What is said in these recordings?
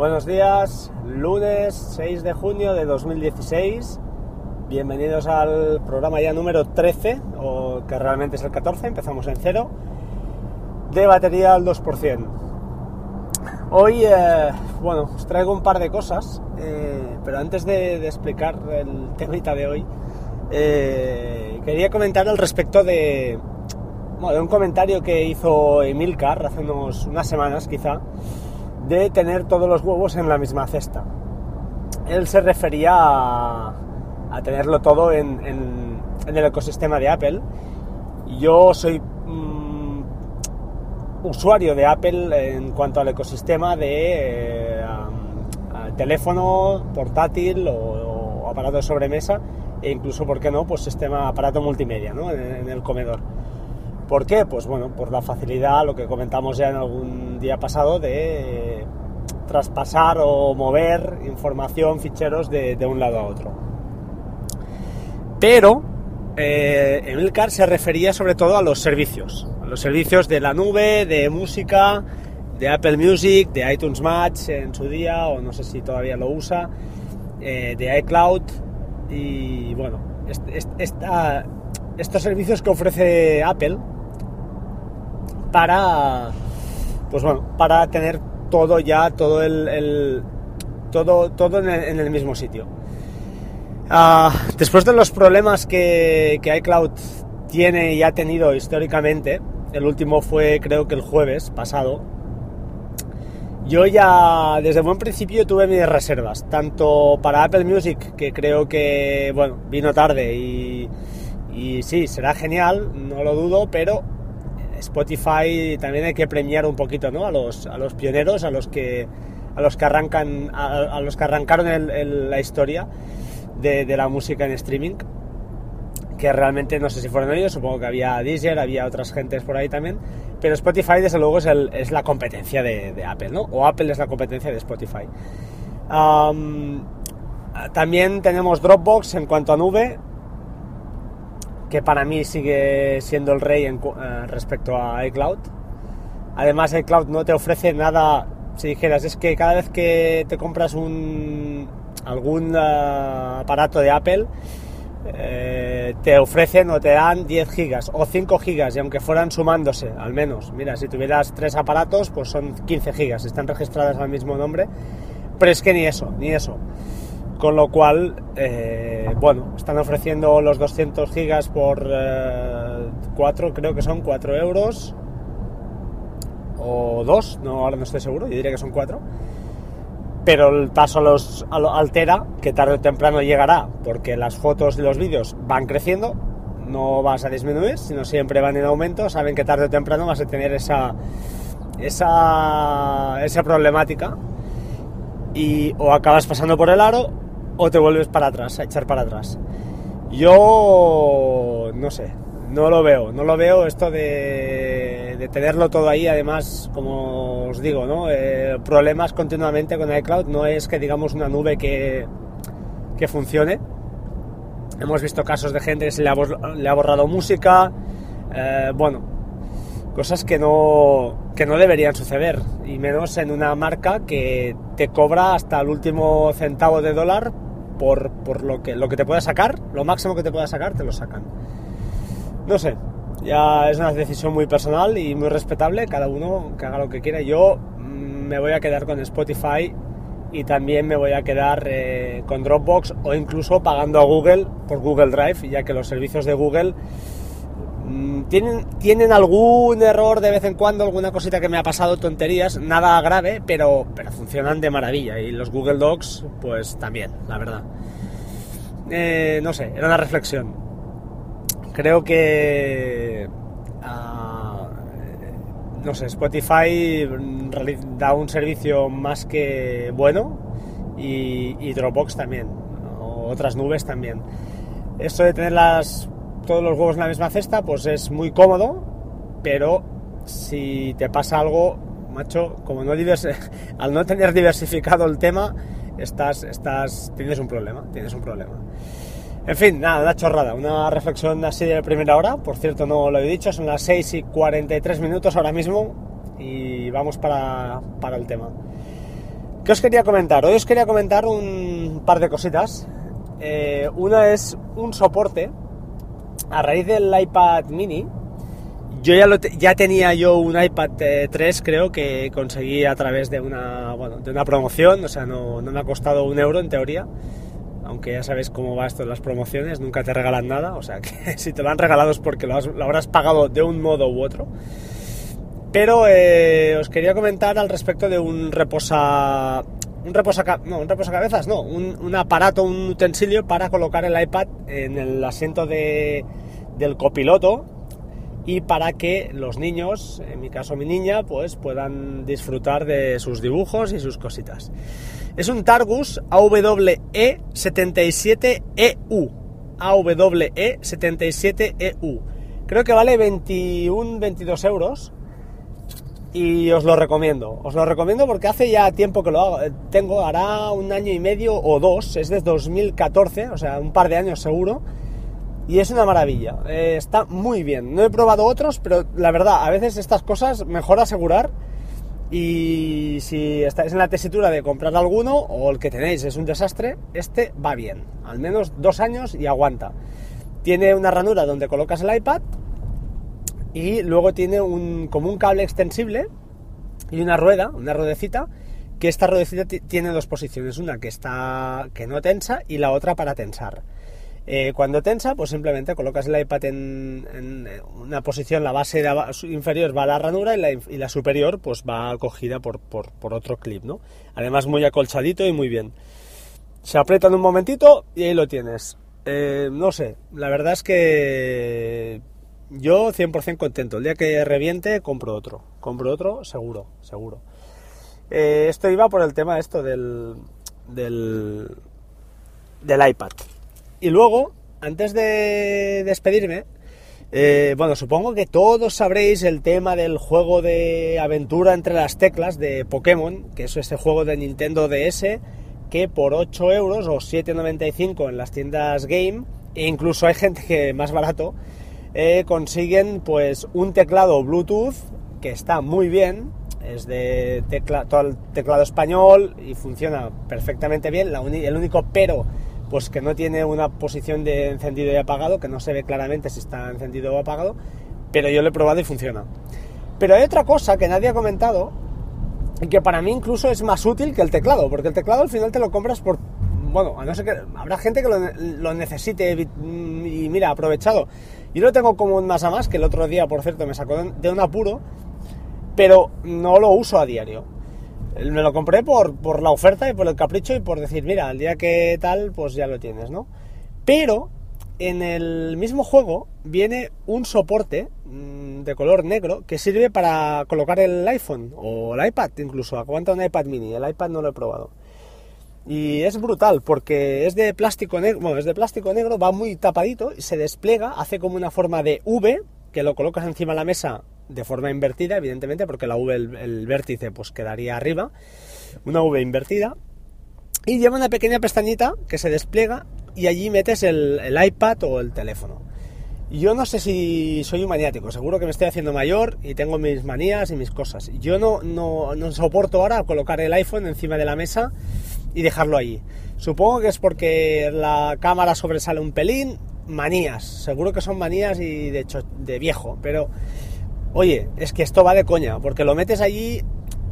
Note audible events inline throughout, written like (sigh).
Buenos días, lunes 6 de junio de 2016. Bienvenidos al programa ya número 13, o que realmente es el 14, empezamos en cero, de batería al 2%. Hoy, eh, bueno, os traigo un par de cosas, eh, pero antes de, explicar el temita de hoy, eh, quería comentar al respecto de un comentario que hizo Emilcar hace unos, unas semanas quizá, de tener todos los huevos en la misma cesta. Él se refería a, tenerlo todo en, el ecosistema de Apple. Yo soy mmm, usuario de Apple en cuanto al ecosistema de eh, teléfono, portátil o, o, aparato de sobremesa e incluso, ¿por qué no?, pues sistema aparato multimedia ¿no? en el comedor. ¿Por qué? Pues bueno, por la facilidad, lo que comentamos ya en algún día pasado, de traspasar o mover información, ficheros de, un lado a otro. Pero eh, Emilcar se refería sobre todo a los servicios, a los servicios de la nube, de música, de Apple Music, de iTunes Match en su día, o no sé si todavía lo usa, eh, de iCloud y bueno, estos servicios que ofrece Apple para pues bueno para tener todo ya todo el, todo todo en el, mismo sitio. Uh, después de los problemas que, que iCloud tiene y ha tenido históricamente el último fue creo que el jueves pasado yo ya desde buen principio tuve mis reservas tanto para Apple Music que creo que bueno vino tarde y y sí será genial no lo dudo pero Spotify también hay que premiar un poquito ¿no? a, los, a los pioneros, a los que, a los que, arrancan, a, los que arrancaron la historia de, la música en streaming, que realmente no sé si fueron ellos, supongo que había Deezer, había otras gentes por ahí también, pero Spotify desde luego es, la competencia de, Apple, ¿no? o Apple es la competencia de Spotify. También tenemos Dropbox en cuanto a nube, que para mí sigue siendo el rey en, uh, respecto a iCloud. Además, iCloud no te ofrece nada, si dijeras, es que cada vez que te compras un, algún uh, aparato de Apple, eh, te ofrecen o te dan 10 gigas o 5 gigas, y aunque fueran sumándose, al menos, mira, si tuvieras tres aparatos, pues son 15 gigas, están registradas al mismo nombre, pero es que ni eso, ni eso con lo cual, eh, bueno, están ofreciendo los 200 gigas por eh, 4, creo que son 4 euros, o 2, no, ahora no estoy seguro, yo diría que son 4, pero el paso los altera, que tarde o temprano llegará, porque las fotos y los vídeos van creciendo, no vas a disminuir, sino siempre van en aumento, saben que tarde o temprano vas a tener esa, esa, esa problemática. Y o acabas pasando por el aro o te vuelves para atrás, a echar para atrás. Yo no sé, no lo veo, no lo veo esto de, de tenerlo todo ahí, además, como os digo, ¿no? Eh, problemas continuamente con iCloud, no es que digamos una nube que, que funcione. Hemos visto casos de gente que se le ha, borrado música, eh, bueno, cosas que no, que no deberían suceder, y menos en una marca que te cobra hasta el último centavo de dólar por, por lo, que, lo que te pueda sacar, lo máximo que te pueda sacar, te lo sacan. No sé, ya es una decisión muy personal y muy respetable, cada uno que haga lo que quiera. Yo mmm, me voy a quedar con Spotify y también me voy a quedar eh, con Dropbox o incluso pagando a Google por Google Drive, ya que los servicios de Google tienen, tienen algún error de vez en cuando, alguna cosita que me ha pasado, tonterías, nada grave, pero, pero funcionan de maravilla. Y los Google Docs, pues también, la verdad. Eh, no sé, era una reflexión. Creo que... Uh, no sé, Spotify da un servicio más que bueno y, y Dropbox también, otras nubes también. Esto de tener las todos los huevos en la misma cesta, pues es muy cómodo, pero si te pasa algo, macho, como no (laughs) al no tener diversificado el tema, estás, estás, tienes un problema, tienes un problema. En fin, nada, una chorrada, una reflexión así de primera hora, por cierto no lo he dicho, son las 6 y 43 minutos ahora mismo y vamos para, para el tema. ¿Qué os quería comentar? Hoy os quería comentar un par de cositas. Eh, una es un soporte a raíz del iPad mini. Yo ya, lo ya tenía yo un iPad 3, eh, creo, que conseguí a través de una, bueno, de una promoción, o sea, no, me ha costado un euro en teoría aunque ya sabes cómo va esto de las promociones, nunca te regalan nada, o sea (laughs) que si te lo han regalado es porque lo, habrás pagado de un modo u otro. Pero eh, os quería comentar al respecto de un reposa... Un reposa, no, un reposacabezas, no, un, aparato, un utensilio para colocar el iPad en el asiento de, del copiloto y para que los niños, en mi caso mi niña, pues puedan disfrutar de sus dibujos y sus cositas. Es un Targus AWE77EU. AWE77EU. Creo que vale 21-22 euros. Y os lo recomiendo. Os lo recomiendo porque hace ya tiempo que lo hago. Eh, tengo, hará un año y medio o dos. Es de 2014, o sea, un par de años seguro. Y es una maravilla. Eh, está muy bien. No he probado otros, pero la verdad, a veces estas cosas mejor asegurar y si estáis en la tesitura de comprar alguno o el que tenéis es un desastre, este va bien. Al menos dos años y aguanta. Tiene una ranura donde colocas el iPad y luego tiene un, como un cable extensible y una rueda, una ruedecita, que esta ruedecita tiene dos posiciones, una que está que no tensa y la otra para tensar. Eh, cuando tensa, pues simplemente colocas el iPad en, una posición, la base inferior va a la ranura y la, superior pues va acogida por, otro clip, ¿no? Además muy acolchadito y muy bien. Se aprieta en un momentito y ahí lo tienes. Eh, no sé, la verdad es que yo 100% contento. El día que reviente compro otro. Compro otro seguro, seguro. Eh, esto iba por el tema esto del, del, del iPad. Y luego, antes de despedirme, eh, bueno, supongo que todos sabréis el tema del juego de aventura entre las teclas de Pokémon, que es este juego de Nintendo DS, que por 8 euros o 7,95 en las tiendas Game, e incluso hay gente que más barato, eh, consiguen pues un teclado Bluetooth que está muy bien, es de tecla, todo el teclado español y funciona perfectamente bien. el único pero pues que no tiene una posición de encendido y apagado, que no se ve claramente si está encendido o apagado, pero yo lo he probado y funciona. Pero hay otra cosa que nadie ha comentado y que para mí incluso es más útil que el teclado, porque el teclado al final te lo compras por... Bueno, a no ser que habrá gente que lo, necesite y mira, aprovechado. Yo lo tengo como un más a más, que el otro día, por cierto, me sacó de un apuro, pero no lo uso a diario me lo compré por, por, la oferta y por el capricho y por decir, mira, el día que tal, pues ya lo tienes, ¿no? Pero en el mismo juego viene un soporte mm, de color negro que sirve para colocar el iPhone o el iPad, incluso aguanta un iPad mini, el iPad no lo he probado. Y es brutal porque es de plástico negro, es de plástico negro, va muy tapadito y se despliega, hace como una forma de V que lo colocas encima de la mesa de forma invertida, evidentemente, porque la V, el, vértice, pues quedaría arriba, una V invertida, y lleva una pequeña pestañita que se despliega y allí metes el, iPad o el teléfono. Yo no sé si soy un maniático, seguro que me estoy haciendo mayor y tengo mis manías y mis cosas. Yo no, no, no soporto ahora colocar el iPhone encima de la mesa y dejarlo allí. Supongo que es porque la cámara sobresale un pelín, manías, seguro que son manías y de hecho de viejo, pero Oye, es que esto va de coña, porque lo metes allí,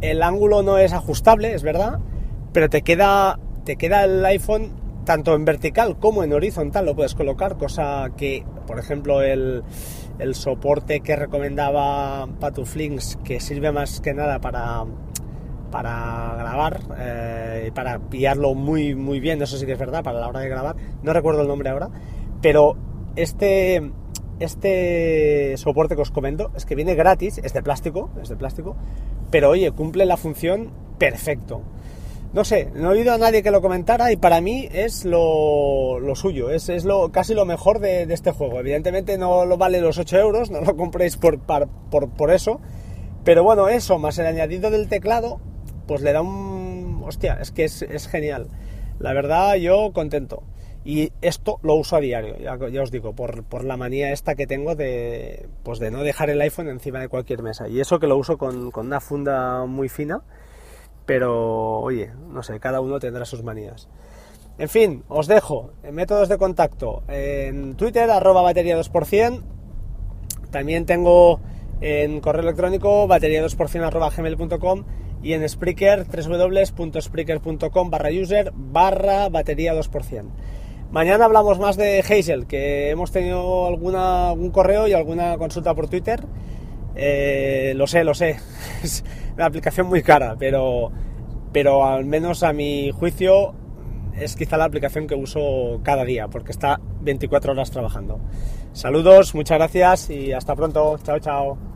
el ángulo no es ajustable, es verdad, pero te queda, te queda el iPhone tanto en vertical como en horizontal, lo puedes colocar, cosa que, por ejemplo, el, soporte que recomendaba Patuflinks, que sirve más que nada para, para grabar eh, para pillarlo muy, muy bien, eso sí que es verdad, para la hora de grabar, no recuerdo el nombre ahora, pero este este soporte que os comento es que viene gratis, es de plástico, es de plástico, pero oye, cumple la función perfecto. No sé, no he oído a nadie que lo comentara y para mí es lo, suyo, es, es, lo, casi lo mejor de, este juego. Evidentemente no lo vale los 8 euros, no lo compréis por, por, por eso, pero bueno, eso, más el añadido del teclado, pues le da un... Hostia, es que es, genial. La verdad, yo contento. Y esto lo uso a diario, ya, os digo, por, la manía esta que tengo de, pues de no dejar el iPhone encima de cualquier mesa. Y eso que lo uso con, una funda muy fina pero oye, no sé, cada uno tendrá sus manías. En fin, os dejo métodos de contacto en Twitter, arroba batería 2%. También tengo en correo electrónico batería 2% arroba gmail.com y en Spreaker www.spreaker.com barra user barra batería 2%. Mañana hablamos más de Hazel, que hemos tenido alguna, algún correo y alguna consulta por Twitter. Eh, lo sé, lo sé. (laughs) Es una aplicación muy cara, pero, pero al menos a mi juicio es quizá la aplicación que uso cada día, porque está 24 horas trabajando. Saludos, muchas gracias y hasta pronto. Chao, chao.